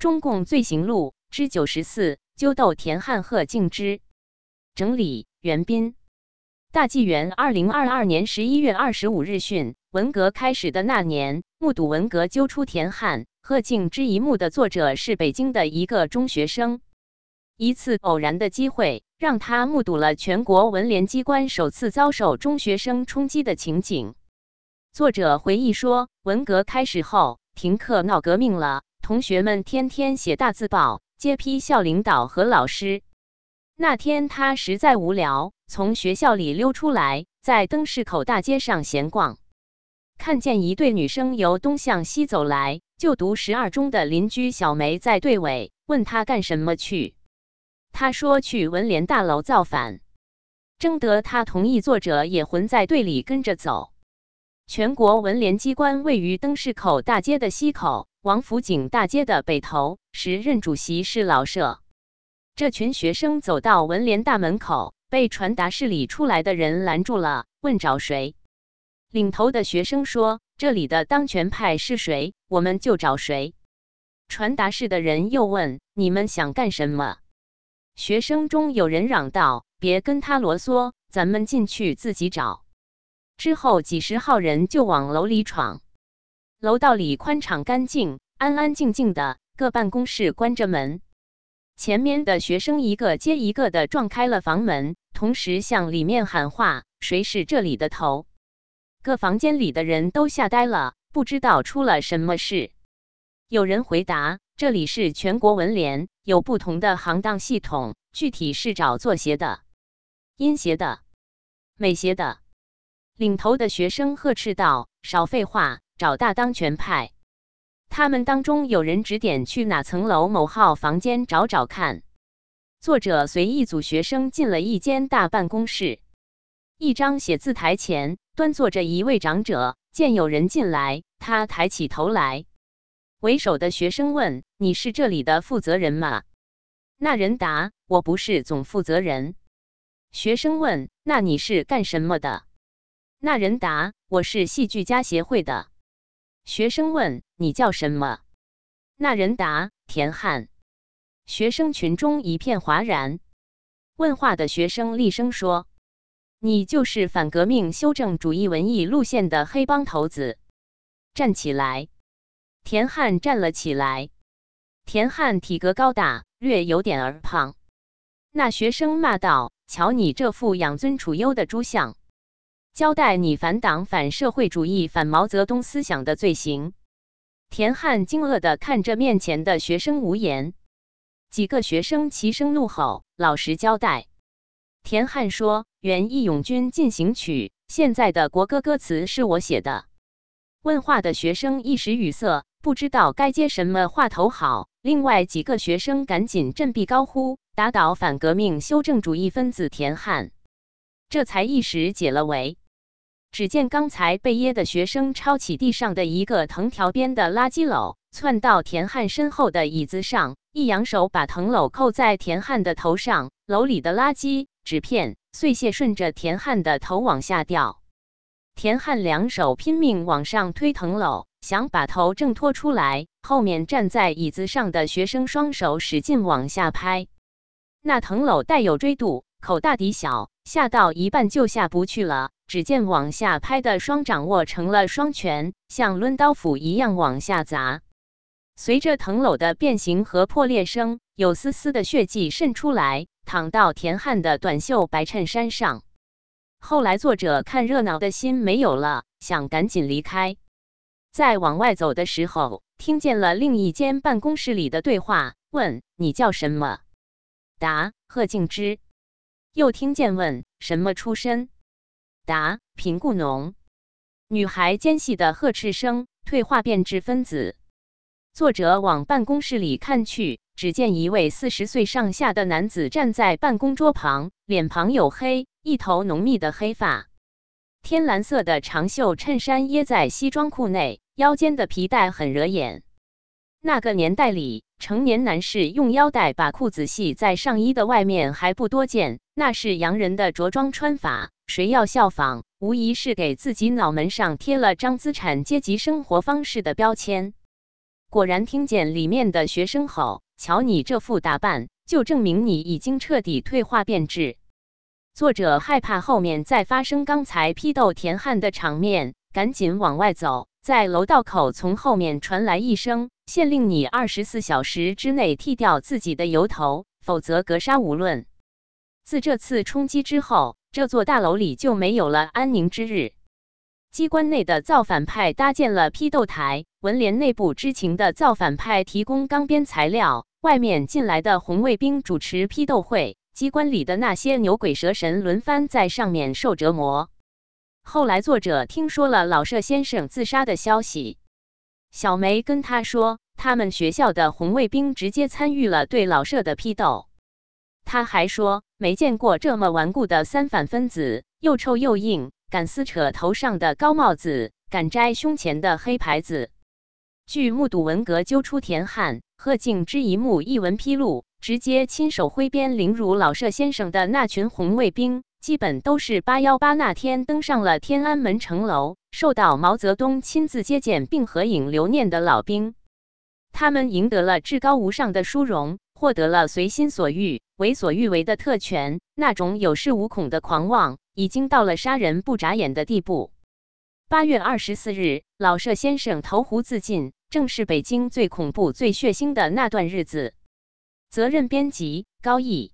中共罪行录之九十四，揪斗田汉贺敬之。整理：袁斌。大纪元二零二二年十一月二十五日讯，文革开始的那年，目睹文革揪出田汉、贺敬之一幕的作者是北京的一个中学生。一次偶然的机会，让他目睹了全国文联机关首次遭受中学生冲击的情景。作者回忆说，文革开始后，停课闹革命了，同学们天天写大字报，揭批校领导和老师。那天他实在无聊，从学校里溜出来，在灯市口大街上闲逛，看见一对女生由东向西走来，就读十二中的邻居小梅在队尾，问他干什么去。他说去文联大楼造反，征得他同意，作者也混在队里跟着走。全国文联机关位于灯市口大街的西口，王府井大街的北头，时任主席是老舍。这群学生走到文联大门口，被传达室里出来的人拦住了，问找谁。领头的学生说：“这里的当权派是谁，我们就找谁。”传达室的人又问：“你们想干什么？”学生中有人嚷道：“别跟他啰嗦，咱们进去自己找。”之后几十号人就往楼里闯。楼道里宽敞干净，安安静静的，各办公室关着门。前面的学生一个接一个的撞开了房门，同时向里面喊话：“谁是这里的头？”各房间里的人都吓呆了，不知道出了什么事。有人回答：“这里是全国文联。”有不同的行当系统，具体是找做邪的、音协的、美协的。领头的学生呵斥道：“少废话，找大当权派！”他们当中有人指点去哪层楼某号房间找找看。作者随一组学生进了一间大办公室，一张写字台前端坐着一位长者。见有人进来，他抬起头来。为首的学生问：“你是这里的负责人吗？”那人答：“我不是总负责人。”学生问：“那你是干什么的？”那人答：“我是戏剧家协会的。”学生问：“你叫什么？”那人答：“田汉。”学生群中一片哗然。问话的学生厉声说：“你就是反革命修正主义文艺路线的黑帮头子，站起来！”田汉站了起来。田汉体格高大，略有点儿胖。那学生骂道：“瞧你这副养尊处优的猪相，交代你反党、反社会主义、反毛泽东思想的罪行。”田汉惊愕地看着面前的学生，无言。几个学生齐声怒吼：“老实交代！”田汉说：“原《义勇军进行曲》现在的国歌歌词是我写的。”问话的学生一时语塞。不知道该接什么话头好。另外几个学生赶紧振臂高呼：“打倒反革命修正主义分子田汉！”这才一时解了围。只见刚才被噎的学生抄起地上的一个藤条编的垃圾篓，窜到田汉身后的椅子上，一扬手把藤篓扣在田汉的头上，篓里的垃圾、纸片、碎屑顺着田汉的头往下掉。田汉两手拼命往上推藤篓。想把头挣脱出来，后面站在椅子上的学生双手使劲往下拍。那藤篓带有锥度，口大底小，下到一半就下不去了。只见往下拍的双掌握成了双拳，像抡刀斧一样往下砸。随着藤篓的变形和破裂声，有丝丝的血迹渗出来，淌到田汉的短袖白衬衫上。后来作者看热闹的心没有了，想赶紧离开。在往外走的时候，听见了另一间办公室里的对话，问：“你叫什么？”答：“贺敬之。”又听见问：“什么出身？”答：“贫雇农。”女孩尖细的呵斥声，退化变质分子。作者往办公室里看去，只见一位四十岁上下的男子站在办公桌旁，脸庞黝黑，一头浓密的黑发。天蓝色的长袖衬衫掖在西装裤内，腰间的皮带很惹眼。那个年代里，成年男士用腰带把裤子系在上衣的外面还不多见，那是洋人的着装穿法。谁要效仿，无疑是给自己脑门上贴了张资产阶级生活方式的标签。果然听见里面的学生吼：“瞧你这副打扮，就证明你已经彻底退化变质。”作者害怕后面再发生刚才批斗田汉的场面，赶紧往外走。在楼道口，从后面传来一声：“限令你二十四小时之内剃掉自己的油头，否则格杀无论。”自这次冲击之后，这座大楼里就没有了安宁之日。机关内的造反派搭建了批斗台，文联内部知情的造反派提供钢鞭材料，外面进来的红卫兵主持批斗会。机关里的那些牛鬼蛇神轮番在上面受折磨。后来作者听说了老舍先生自杀的消息，小梅跟他说，他们学校的红卫兵直接参与了对老舍的批斗。他还说，没见过这么顽固的三反分子，又臭又硬，敢撕扯头上的高帽子，敢摘胸前的黑牌子。据目睹文革揪出田汉、贺敬之一幕一文披露。直接亲手挥鞭凌辱老舍先生的那群红卫兵，基本都是八幺八那天登上了天安门城楼，受到毛泽东亲自接见并合影留念的老兵。他们赢得了至高无上的殊荣，获得了随心所欲、为所欲为的特权。那种有恃无恐的狂妄，已经到了杀人不眨眼的地步。八月二十四日，老舍先生投湖自尽，正是北京最恐怖、最血腥的那段日子。责任编辑：高毅。